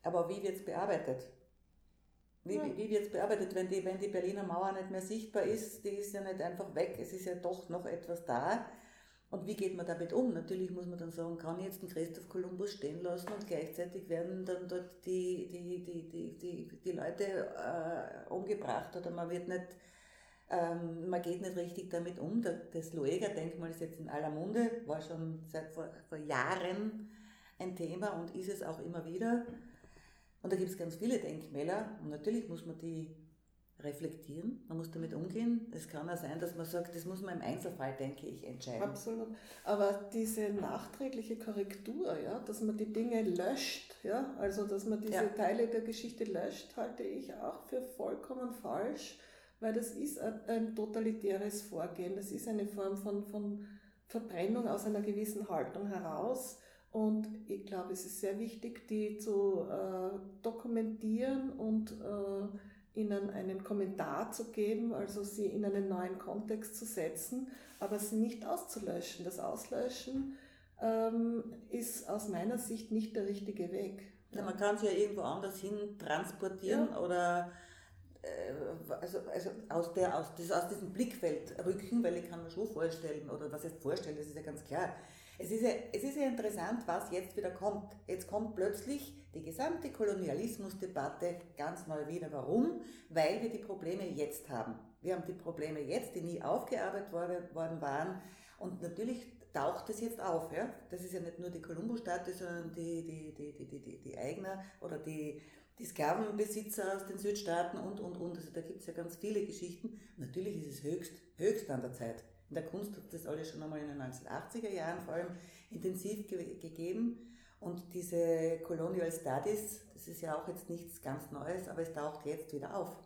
Aber wie wird es bearbeitet? Wie, ja. wie wird es bearbeitet, wenn die, wenn die Berliner Mauer nicht mehr sichtbar ist? Die ist ja nicht einfach weg, es ist ja doch noch etwas da. Und wie geht man damit um? Natürlich muss man dann sagen, kann ich jetzt den Christoph Kolumbus stehen lassen und gleichzeitig werden dann dort die, die, die, die, die, die Leute äh, umgebracht oder man wird nicht, ähm, man geht nicht richtig damit um. Das Lueger-Denkmal ist jetzt in aller Munde, war schon seit vor, vor Jahren ein Thema und ist es auch immer wieder. Und da gibt es ganz viele Denkmäler und natürlich muss man die reflektieren, man muss damit umgehen. Es kann auch sein, dass man sagt, das muss man im Einzelfall, denke ich, entscheiden. Absolut. Aber diese nachträgliche Korrektur, ja, dass man die Dinge löscht, ja, also dass man diese ja. Teile der Geschichte löscht, halte ich auch für vollkommen falsch, weil das ist ein, ein totalitäres Vorgehen. Das ist eine Form von, von Verbrennung aus einer gewissen Haltung heraus und ich glaube, es ist sehr wichtig, die zu äh, dokumentieren und äh, ihnen einen Kommentar zu geben, also sie in einen neuen Kontext zu setzen, aber sie nicht auszulöschen. Das Auslöschen ähm, ist aus meiner Sicht nicht der richtige Weg. Ja, man kann es ja irgendwo anders hin transportieren ja. oder äh, also, also aus, der, aus, das, aus diesem Blickfeld rücken, weil ich kann mir schon vorstellen, oder was heißt vorstellen, das ist ja ganz klar, es ist, ja, es ist ja interessant, was jetzt wieder kommt. Jetzt kommt plötzlich die gesamte Kolonialismusdebatte ganz neu wieder. Warum? Weil wir die Probleme jetzt haben. Wir haben die Probleme jetzt, die nie aufgearbeitet worden waren. Und natürlich taucht es jetzt auf. Ja? Das ist ja nicht nur die Kolumbus-Staaten, sondern die, die, die, die, die, die, die Eigner oder die, die Sklavenbesitzer aus den Südstaaten und, und, und. Also da gibt es ja ganz viele Geschichten. Natürlich ist es höchst, höchst an der Zeit. In der Kunst hat das alles schon einmal in den 1980er Jahren vor allem intensiv ge gegeben. Und diese Colonial Studies, das ist ja auch jetzt nichts ganz Neues, aber es taucht jetzt wieder auf.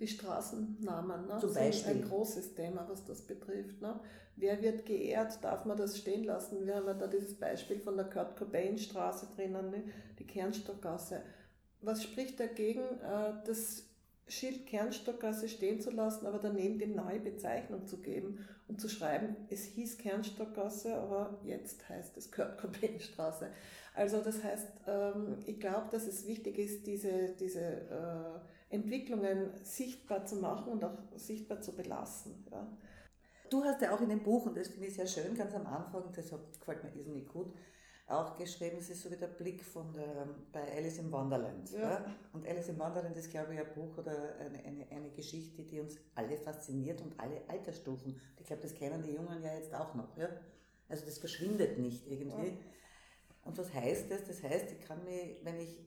Die Straßennamen ne? Zum Beispiel. sind ein großes Thema, was das betrifft. Ne? Wer wird geehrt? Darf man das stehen lassen? Wir haben ja da dieses Beispiel von der Kurt Cobain Straße drinnen, ne? die Kernstockgasse. Was spricht dagegen, äh, das Schild Kernstockgasse stehen zu lassen, aber daneben die neue Bezeichnung zu geben und zu schreiben, es hieß Kernstockgasse, aber jetzt heißt es Kurt Cobain Straße. Also das heißt, ähm, ich glaube, dass es wichtig ist, diese, diese äh, Entwicklungen sichtbar zu machen und auch sichtbar zu belassen. Ja. Du hast ja auch in dem Buch, und das finde ich sehr schön, ganz am Anfang, das gefällt mir irrsinnig gut, auch geschrieben, es ist so wie der Blick von der, bei Alice im Wonderland. Ja. ja. Und Alice im Wonderland ist, glaube ich, ein Buch oder eine, eine, eine Geschichte, die uns alle fasziniert und alle Altersstufen. Ich glaube, das kennen die Jungen ja jetzt auch noch. Ja? Also das verschwindet nicht irgendwie. Ja. Und was heißt das? Das heißt, ich kann mich, wenn ich,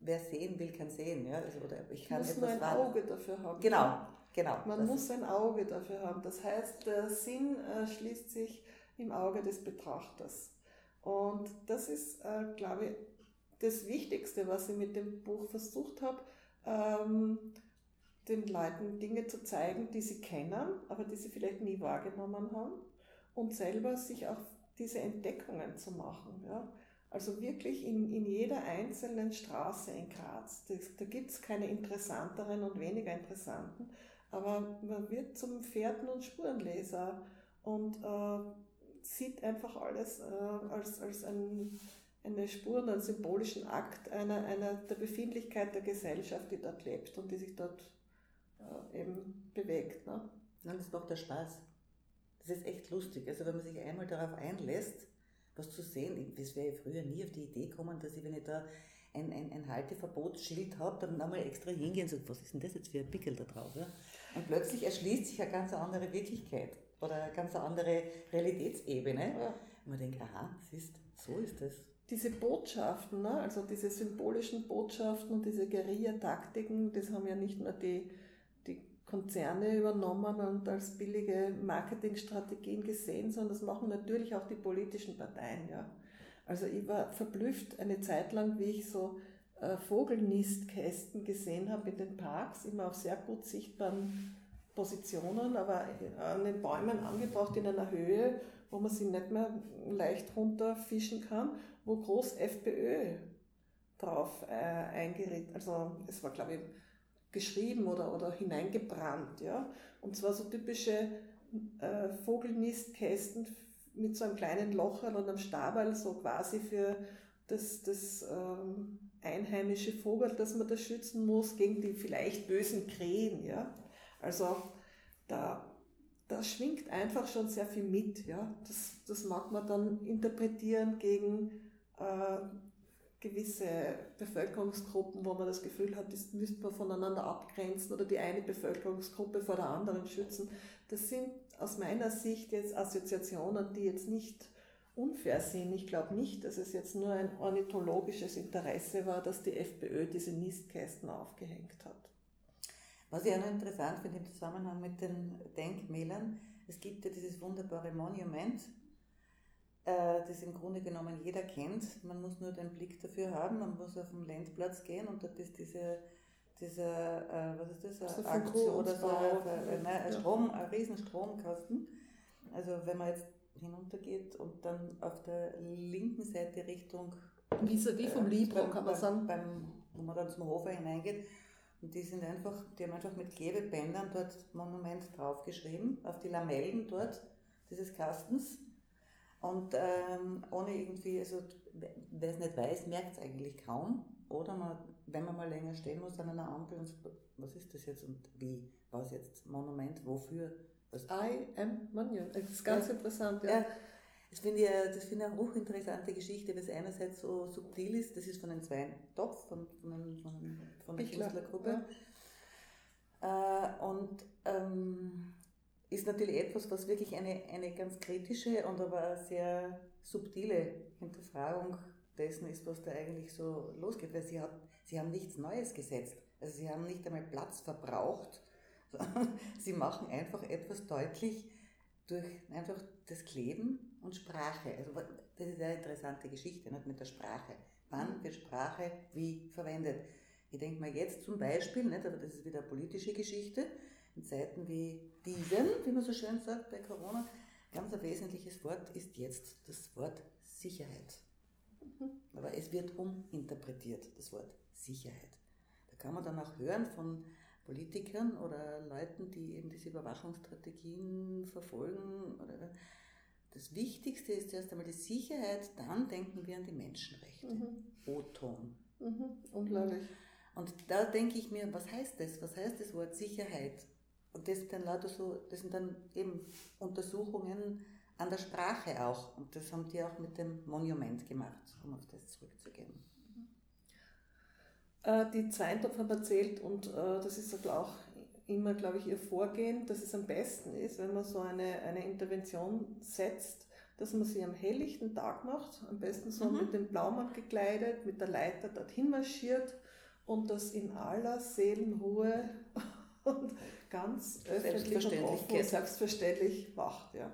wer sehen will, kann sehen. Ja? Also, oder ich kann muss etwas ein warten. Auge dafür haben. Genau, genau. Man muss ein Auge dafür haben. Das heißt, der Sinn äh, schließt sich im Auge des Betrachters. Und das ist, äh, glaube ich, das Wichtigste, was ich mit dem Buch versucht habe, ähm, den Leuten Dinge zu zeigen, die sie kennen, aber die sie vielleicht nie wahrgenommen haben und selber sich auch diese Entdeckungen zu machen. Ja? Also wirklich in, in jeder einzelnen Straße in Graz. Das, da gibt es keine interessanteren und weniger interessanten, aber man wird zum Fährten- und Spurenleser und äh, sieht einfach alles äh, als, als ein, eine Spur und einen symbolischen Akt einer, einer der Befindlichkeit der Gesellschaft, die dort lebt und die sich dort äh, eben bewegt. Ne? Das macht ja Spaß. Das ist echt lustig. Also wenn man sich einmal darauf einlässt, was zu sehen, das wäre ich früher nie auf die Idee gekommen, dass ich, wenn ich da ein, ein, ein Halteverbotsschild habe, dann einmal extra hingehen und sagen, was ist denn das jetzt für ein Pickel da drauf? Ja? Und plötzlich erschließt sich eine ganz andere Wirklichkeit oder eine ganz andere Realitätsebene. Ja. Und man denkt, aha, siehst, so ist es. Diese Botschaften, ne? also diese symbolischen Botschaften und diese Guerilla-Taktiken, das haben ja nicht nur die, die Konzerne übernommen und als billige Marketingstrategien gesehen, sondern das machen natürlich auch die politischen Parteien. Ja? Also ich war verblüfft eine Zeit lang, wie ich so äh, Vogelnistkästen gesehen habe in den Parks, immer auf sehr gut sichtbaren Positionen, aber an den Bäumen angebracht in einer Höhe, wo man sie nicht mehr leicht runterfischen kann, wo groß FPÖ drauf äh, eingerät. Also es war, glaube ich, geschrieben oder, oder hineingebrannt. Ja? Und zwar so typische äh, Vogelnistkästen mit so einem kleinen Locherl und einem Stabal, so quasi für das, das ähm, einheimische Vogel, das man da schützen muss, gegen die vielleicht bösen Krähen. Ja? Also da, da schwingt einfach schon sehr viel mit. Ja? Das, das mag man dann interpretieren gegen äh, gewisse Bevölkerungsgruppen, wo man das Gefühl hat, das müsste man voneinander abgrenzen oder die eine Bevölkerungsgruppe vor der anderen schützen. Das sind aus meiner Sicht jetzt Assoziationen, die jetzt nicht unfair sind. Ich glaube nicht, dass es jetzt nur ein ornithologisches Interesse war, dass die FPÖ diese Nistkästen aufgehängt hat. Was ich auch noch interessant finde im Zusammenhang mit den Denkmälern, es gibt ja dieses wunderbare Monument, äh, das im Grunde genommen jeder kennt. Man muss nur den Blick dafür haben, man muss auf den Landplatz gehen und dort ist diese, dieser, äh, was ist das, ein Akku oder so, ein, ein, Strom, ein riesen Stromkasten. Also wenn man jetzt hinuntergeht und dann auf der linken Seite Richtung Vis-à-vis vom äh, Libro, kann man sagen. Beim, wo man dann zum Hofer hineingeht. Und die sind einfach, die haben einfach mit Klebebändern dort Monument draufgeschrieben, auf die Lamellen dort dieses Kastens. Und ähm, ohne irgendwie, also wer es nicht weiß, merkt es eigentlich kaum. Oder man, wenn man mal länger stehen muss an einer Ampel und was ist das jetzt und wie, was jetzt Monument, wofür? Was? I am Monument. Das ist ganz ja. interessant, ja. ja. Das finde ich, das finde ich eine hochinteressante Geschichte, weil es einerseits so subtil ist, das ist von den zwei Topf, von, von, von, von der Künstlergruppe. Ja. Äh, und ähm, ist natürlich etwas, was wirklich eine, eine ganz kritische und aber sehr subtile Hinterfragung dessen ist, was da eigentlich so losgeht, weil sie, hat, sie haben nichts Neues gesetzt. Also sie haben nicht einmal Platz verbraucht, <laughs> sondern sie machen einfach etwas deutlich durch einfach das Kleben und Sprache. Also das ist eine interessante Geschichte nicht, mit der Sprache. Wann wird Sprache wie verwendet? Ich denke mal jetzt zum Beispiel, nicht, aber das ist wieder eine politische Geschichte, in Zeiten wie diesen, wie man so schön sagt bei Corona, ganz ein wesentliches Wort ist jetzt das Wort Sicherheit. Mhm. Aber es wird uminterpretiert, das Wort Sicherheit. Da kann man dann auch hören von Politikern oder Leuten, die eben diese Überwachungsstrategien verfolgen. Das Wichtigste ist erst einmal die Sicherheit, dann denken wir an die Menschenrechte. Mhm. O-Ton. Mhm. Unglaublich. Und da denke ich mir, was heißt das? Was heißt das Wort Sicherheit? Und das sind dann lauter so, das sind dann eben Untersuchungen an der Sprache auch. Und das haben die auch mit dem Monument gemacht, um auf das zurückzugehen. Äh, die Zweintopf haben erzählt, und äh, das ist auch immer, glaube ich, ihr Vorgehen, dass es am besten ist, wenn man so eine, eine Intervention setzt, dass man sie am helllichten Tag macht, am besten so mhm. mit dem Blaumann gekleidet, mit der Leiter dorthin marschiert und das in aller Seelenruhe <laughs> und ganz öffentlich und offen und selbstverständlich macht. Ja.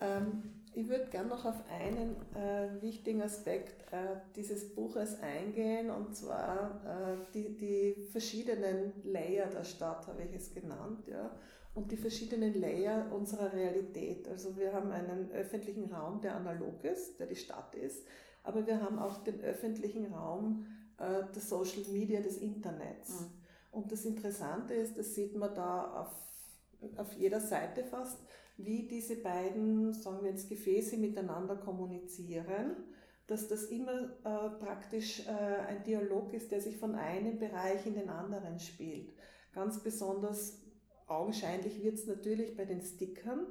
Ähm, ich würde gerne noch auf einen äh, wichtigen Aspekt äh, dieses Buches eingehen, und zwar äh, die, die verschiedenen Layer der Stadt, habe ich es genannt, ja, und die verschiedenen Layer unserer Realität. Also wir haben einen öffentlichen Raum, der analog ist, der die Stadt ist, aber wir haben auch den öffentlichen Raum äh, der Social Media, des Internets. Mhm. Und das Interessante ist, das sieht man da auf, auf jeder Seite fast, wie diese beiden, sagen wir jetzt, Gefäße miteinander kommunizieren, dass das immer äh, praktisch äh, ein Dialog ist, der sich von einem Bereich in den anderen spielt. Ganz besonders augenscheinlich wird es natürlich bei den Stickern,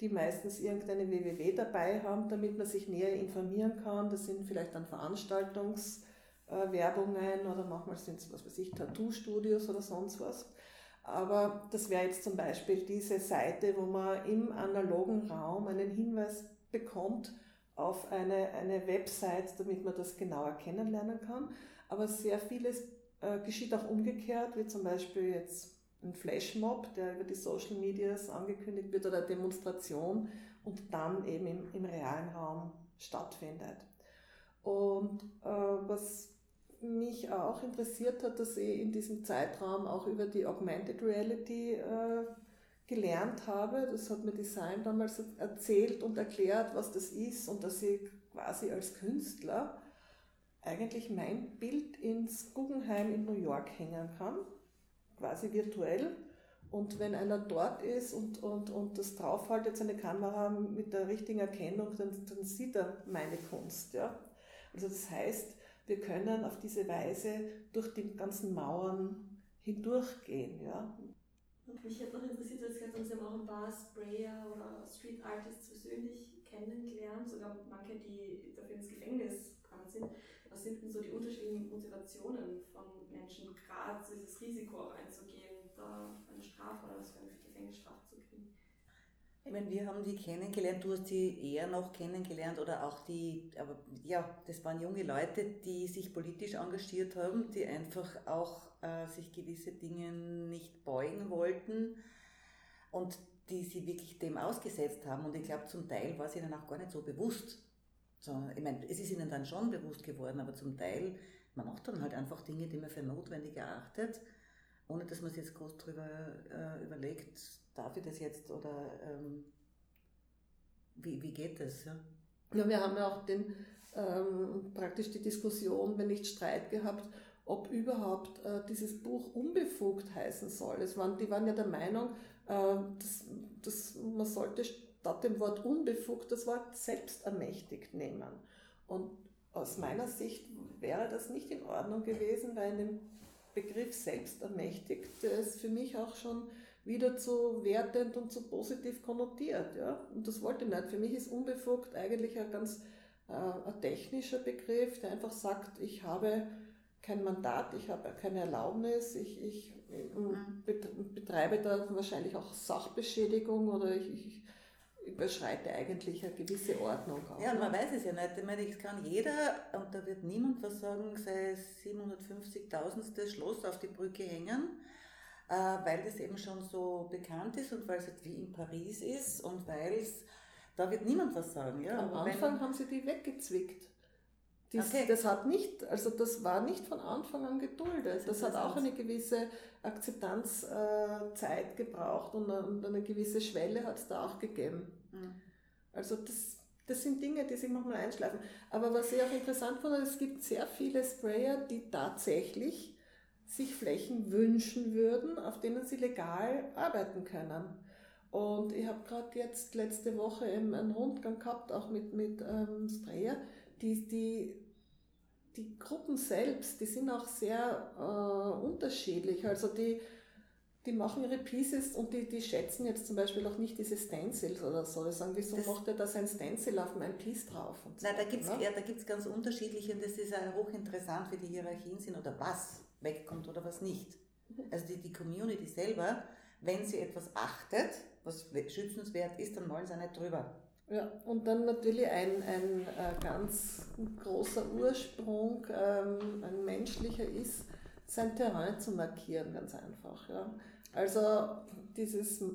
die meistens irgendeine www dabei haben, damit man sich näher informieren kann. Das sind vielleicht dann Veranstaltungs- äh, oder manchmal sind es, was weiß ich, Tattoo-Studios oder sonst was. Aber das wäre jetzt zum Beispiel diese Seite, wo man im analogen Raum einen Hinweis bekommt auf eine, eine Website, damit man das genauer kennenlernen kann. Aber sehr vieles äh, geschieht auch umgekehrt, wie zum Beispiel jetzt ein Flashmob, der über die Social Medias angekündigt wird, oder eine Demonstration und dann eben im, im realen Raum stattfindet. Und äh, was mich auch interessiert hat, dass ich in diesem Zeitraum auch über die Augmented Reality äh, gelernt habe. Das hat mir Design damals erzählt und erklärt, was das ist und dass ich quasi als Künstler eigentlich mein Bild ins Guggenheim in New York hängen kann, quasi virtuell. Und wenn einer dort ist und, und, und das draufhaltet, seine Kamera mit der richtigen Erkennung, dann, dann sieht er meine Kunst. Ja? Also das heißt, wir können auf diese Weise durch die ganzen Mauern hindurchgehen. Ja? Mich hätte noch interessiert, als Sie haben auch ein paar Sprayer oder Street Artists persönlich kennengelernt, sogar manche, die dafür ins Gefängnis gekommen sind. Was sind denn so die unterschiedlichen Motivationen von Menschen, gerade dieses Risiko einzugehen, da eine Strafe oder was für eine Gefängnisstrafe? Ich meine, wir haben die kennengelernt, du hast sie eher noch kennengelernt oder auch die, aber ja, das waren junge Leute, die sich politisch engagiert haben, die einfach auch äh, sich gewisse Dinge nicht beugen wollten und die sie wirklich dem ausgesetzt haben. Und ich glaube, zum Teil war es ihnen auch gar nicht so bewusst. So, ich meine, es ist ihnen dann schon bewusst geworden, aber zum Teil, man macht dann halt einfach Dinge, die man für notwendig erachtet, ohne dass man sich jetzt groß drüber äh, überlegt, darf ich das jetzt oder ähm, wie, wie geht das? Ja? ja, wir haben ja auch den, ähm, praktisch die Diskussion, wenn nicht Streit gehabt, ob überhaupt äh, dieses Buch unbefugt heißen soll. Es waren, die waren ja der Meinung, äh, dass, dass man sollte statt dem Wort unbefugt das Wort selbstermächtigt nehmen. Und aus meiner Sicht wäre das nicht in Ordnung gewesen, weil in dem Begriff selbstermächtigt, ist für mich auch schon wieder zu wertend und zu positiv konnotiert. Ja? Und das wollte ich nicht. Für mich ist unbefugt eigentlich ein ganz äh, ein technischer Begriff, der einfach sagt, ich habe kein Mandat, ich habe keine Erlaubnis, ich, ich mhm. betreibe da wahrscheinlich auch Sachbeschädigung oder ich, ich überschreite eigentlich eine gewisse Ordnung. Auch, ja, und man weiß es ja nicht. Ich meine, es kann jeder, und da wird niemand was sagen, sei 750.000. Schloss auf die Brücke hängen, äh, weil das eben schon so bekannt ist und weil es halt wie in Paris ist und weil es, da wird niemand was sagen. Ja. Am Anfang wenn, haben sie die weggezwickt. Dies, okay. Das hat nicht, also das war nicht von Anfang an geduldet. Das hat auch eine gewisse Akzeptanzzeit äh, gebraucht und eine, und eine, gewisse Schwelle hat es da auch gegeben. Mhm. Also das, das sind Dinge, die sich manchmal einschleifen. Aber was ich auch interessant fand, es gibt sehr viele Sprayer, die tatsächlich sich Flächen wünschen würden, auf denen sie legal arbeiten können. Und ich habe gerade jetzt letzte Woche einen Rundgang gehabt, auch mit, mit ähm, Sprayer die, die, die Gruppen selbst, die sind auch sehr äh, unterschiedlich. Also die, die machen ihre Pieces und die, die schätzen jetzt zum Beispiel auch nicht diese Stencils oder so. Die sagen, wieso das, macht er da sein Stencil auf mein Piece drauf? So nein, da gibt es ne? ja, ganz unterschiedliche und das ist auch hochinteressant, wie die Hierarchien sind oder was wegkommt oder was nicht. Also die, die Community selber, wenn sie etwas achtet, was schützenswert ist, dann wollen sie nicht drüber. Ja, und dann natürlich ein, ein, ein äh, ganz großer Ursprung, ähm, ein menschlicher ist, sein Terrain zu markieren, ganz einfach. Ja. Also dieses, äh,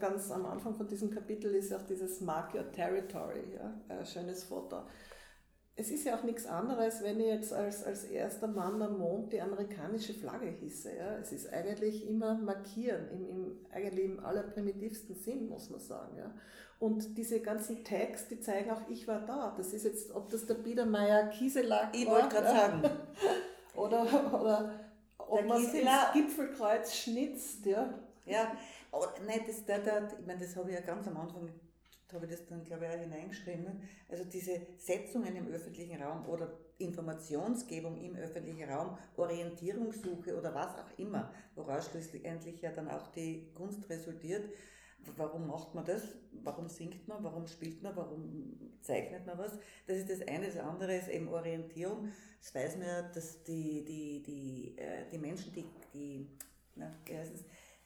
ganz am Anfang von diesem Kapitel ist auch dieses Mark Your Territory, ja, ein schönes Foto. Es ist ja auch nichts anderes, wenn ich jetzt als, als erster Mann am Mond die amerikanische Flagge hieße. Ja. Es ist eigentlich immer markieren, im, im, eigentlich im allerprimitivsten Sinn, muss man sagen. Ja. Und diese ganzen Tags, die zeigen auch, ich war da. Das ist jetzt, ob das der Biedermeier Kieselack ich war. Ich wollte gerade sagen. <laughs> oder, oder ob man das Gipfelkreuz schnitzt. Ja, ja aber nein, das, da, da, ich meine, das habe ich ja ganz am Anfang, habe ich das dann, glaube ich, auch hineingeschrieben. Also diese Setzungen im öffentlichen Raum oder Informationsgebung im öffentlichen Raum, Orientierungssuche oder was auch immer, woraus schlussendlich ja dann auch die Kunst resultiert, Warum macht man das? Warum singt man? Warum spielt man? Warum zeichnet man was? Das ist das eine. Das andere ist eben Orientierung. Das weiß man ja, dass die, die, die, äh, die Menschen, die, die, na,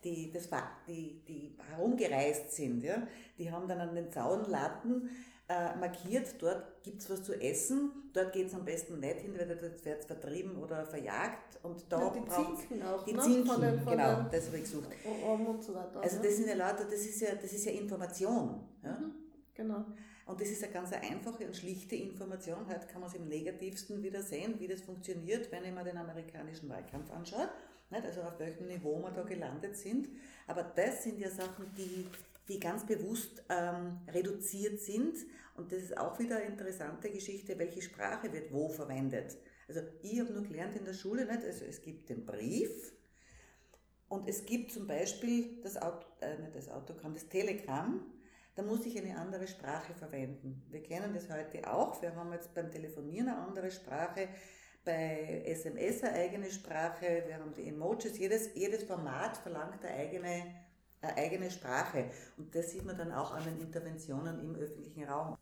die, das, die, die herumgereist sind, ja, die haben dann an den Zaunlatten äh, markiert, dort gibt es was zu essen, dort geht es am besten nicht hin, weil dort wird es vertrieben oder verjagt und da ja, die Zinken auch, die ne? Zinken, von den, von genau, das habe ich gesucht. Und so weiter, also das sind ja lauter, das ist ja, das ist ja Information. Ja? Mhm, genau. Und das ist eine ganz einfache und schlichte Information. Heute kann man es im Negativsten wieder sehen, wie das funktioniert, wenn ich mir den amerikanischen Wahlkampf anschaue. Also auf welchem Niveau wir da gelandet sind. Aber das sind ja Sachen, die, die ganz bewusst ähm, reduziert sind. Und das ist auch wieder eine interessante Geschichte, welche Sprache wird wo verwendet. Also ich habe nur gelernt in der Schule, nicht? also es gibt den Brief und es gibt zum Beispiel das, Auto, äh, nicht das Autogramm, das Telegramm, da muss ich eine andere Sprache verwenden. Wir kennen das heute auch, wir haben jetzt beim Telefonieren eine andere Sprache, bei SMS eine eigene Sprache, wir haben die Emojis, jedes, jedes Format verlangt eine eigene, eine eigene Sprache und das sieht man dann auch an den Interventionen im öffentlichen Raum.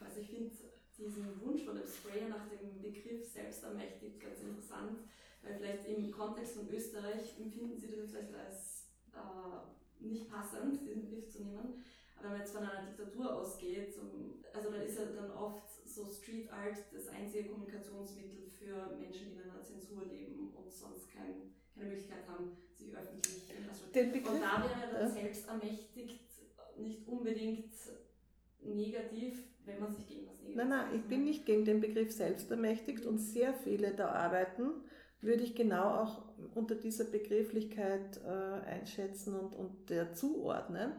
Also ich finde diesen Wunsch von dem Sprayer nach dem Begriff selbstermächtigt ganz interessant, weil vielleicht im Kontext von Österreich empfinden Sie das vielleicht als äh, nicht passend, diesen Begriff zu nehmen. Aber wenn man jetzt von einer Diktatur ausgeht, also dann ist ja dann oft so Street Art das einzige Kommunikationsmittel für Menschen, die in einer Zensur leben und sonst kein, keine Möglichkeit haben, sich öffentlich Den Und da wäre dann ja. selbstermächtigt nicht unbedingt negativ, wenn man sich gegen was Negatives Nein, nein, ich bin nicht gegen den Begriff selbstermächtigt und sehr viele da arbeiten, würde ich genau auch unter dieser Begrifflichkeit äh, einschätzen und, und der zuordnen.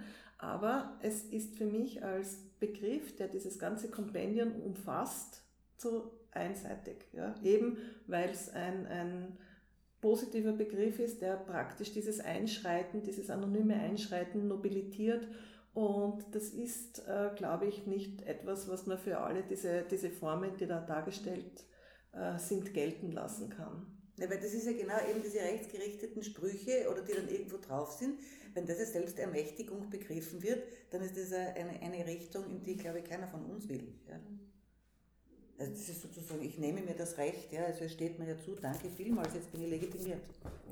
Aber es ist für mich als Begriff, der dieses ganze Kompendium umfasst, zu einseitig. Ja? Eben weil es ein, ein positiver Begriff ist, der praktisch dieses Einschreiten, dieses anonyme Einschreiten nobilitiert und das ist, äh, glaube ich, nicht etwas, was man für alle diese, diese Formen, die da dargestellt äh, sind, gelten lassen kann. Ja, weil das ist ja genau eben diese rechtsgerichteten Sprüche oder die dann irgendwo drauf sind. Wenn das als Selbstermächtigung begriffen wird, dann ist das eine, eine Richtung, in die, glaube ich, keiner von uns will. Ja. Also das ist sozusagen, ich nehme mir das Recht, ja, also es steht mir ja zu, danke vielmals, jetzt bin ich legitimiert.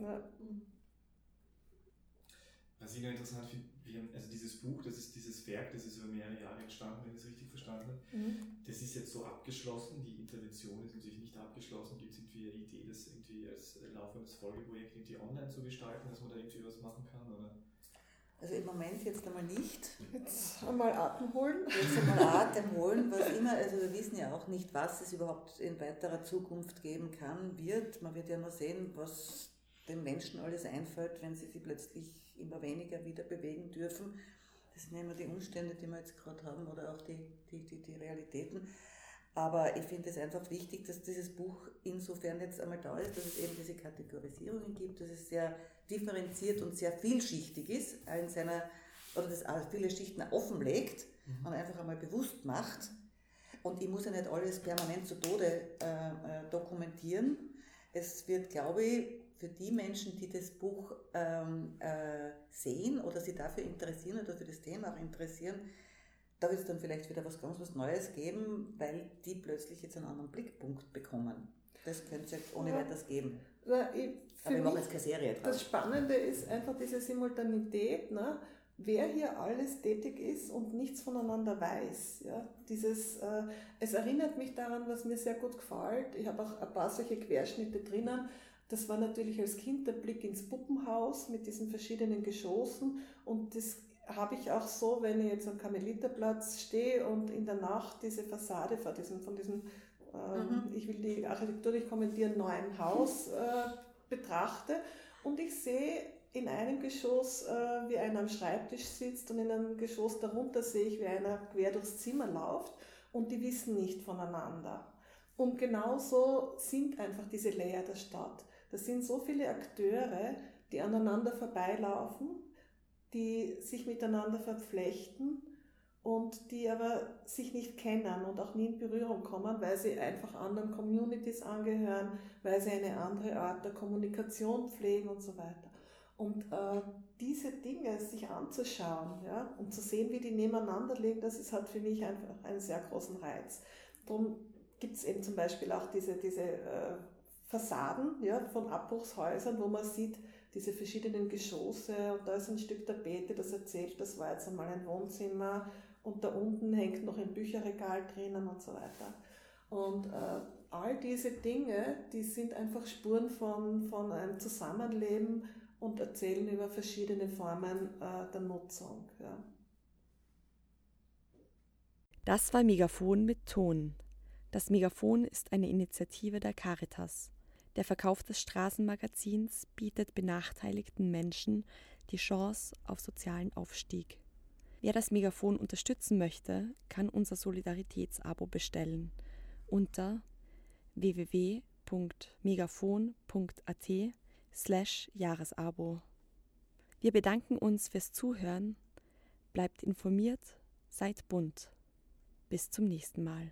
Ja. Was ich noch interessant finde, also dieses Buch, das ist dieses Werk, das ist über mehrere Jahre entstanden, wenn ich es richtig verstanden habe. Mhm. Das ist jetzt so abgeschlossen, die Intervention ist natürlich nicht abgeschlossen. Gibt es irgendwie eine Idee, das irgendwie als laufendes Folgeprojekt irgendwie online zu gestalten, dass man da irgendwie was machen kann? Oder? Also im Moment jetzt einmal nicht. Jetzt <laughs> einmal Atem holen. Jetzt einmal Atem holen, was immer, also wir wissen ja auch nicht, was es überhaupt in weiterer Zukunft geben kann, wird. Man wird ja nur sehen, was den Menschen alles einfällt, wenn sie sich plötzlich immer weniger wieder bewegen dürfen. Das sind immer die Umstände, die wir jetzt gerade haben oder auch die, die, die, die Realitäten. Aber ich finde es einfach wichtig, dass dieses Buch insofern jetzt einmal da ist, dass es eben diese Kategorisierungen gibt, dass es sehr differenziert und sehr vielschichtig ist, in seiner, oder das viele Schichten offenlegt mhm. und einfach einmal bewusst macht. Und ich muss ja nicht alles permanent zu Tode äh, äh dokumentieren. Es wird, glaube ich, für die Menschen, die das Buch ähm, äh, sehen oder sich dafür interessieren oder für das Thema auch interessieren, da wird es dann vielleicht wieder was ganz was Neues geben, weil die plötzlich jetzt einen anderen Blickpunkt bekommen. Das könnte es ja ohne ja. weiteres geben. Ja, ich, Aber ich mache jetzt keine Serie drauf. Das Spannende ist einfach diese Simultanität, ne? wer hier alles tätig ist und nichts voneinander weiß. Ja? Dieses, äh, es erinnert mich daran, was mir sehr gut gefällt. Ich habe auch ein paar solche Querschnitte drinnen. Das war natürlich als Kind der Blick ins Puppenhaus mit diesen verschiedenen Geschossen und das habe ich auch so, wenn ich jetzt am Karmeliterplatz stehe und in der Nacht diese Fassade vor diesem, von diesem, ähm, mhm. ich will die Architektur nicht kommentieren, neuen Haus äh, betrachte und ich sehe in einem Geschoss, äh, wie einer am Schreibtisch sitzt und in einem Geschoss darunter sehe ich, wie einer quer durchs Zimmer läuft und die wissen nicht voneinander. Und genauso sind einfach diese Layer der Stadt. Das sind so viele Akteure, die aneinander vorbeilaufen, die sich miteinander verflechten und die aber sich nicht kennen und auch nie in Berührung kommen, weil sie einfach anderen Communities angehören, weil sie eine andere Art der Kommunikation pflegen und so weiter. Und äh, diese Dinge sich anzuschauen ja, und zu sehen, wie die nebeneinander liegen, das ist halt für mich einfach einen sehr großen Reiz. Darum gibt es eben zum Beispiel auch diese, diese äh, Fassaden ja, von Abbruchshäusern, wo man sieht, diese verschiedenen Geschosse und da ist ein Stück Tapete, das erzählt, das war jetzt einmal ein Wohnzimmer und da unten hängt noch ein Bücherregal drinnen und so weiter. Und äh, all diese Dinge, die sind einfach Spuren von, von einem Zusammenleben und erzählen über verschiedene Formen äh, der Nutzung. Ja. Das war Megafon mit Ton. Das Megafon ist eine Initiative der Caritas. Der Verkauf des Straßenmagazins bietet benachteiligten Menschen die Chance auf sozialen Aufstieg. Wer das Megafon unterstützen möchte, kann unser Solidaritätsabo bestellen unter www.megafon.at slash Jahresabo. Wir bedanken uns fürs Zuhören, bleibt informiert, seid bunt. Bis zum nächsten Mal.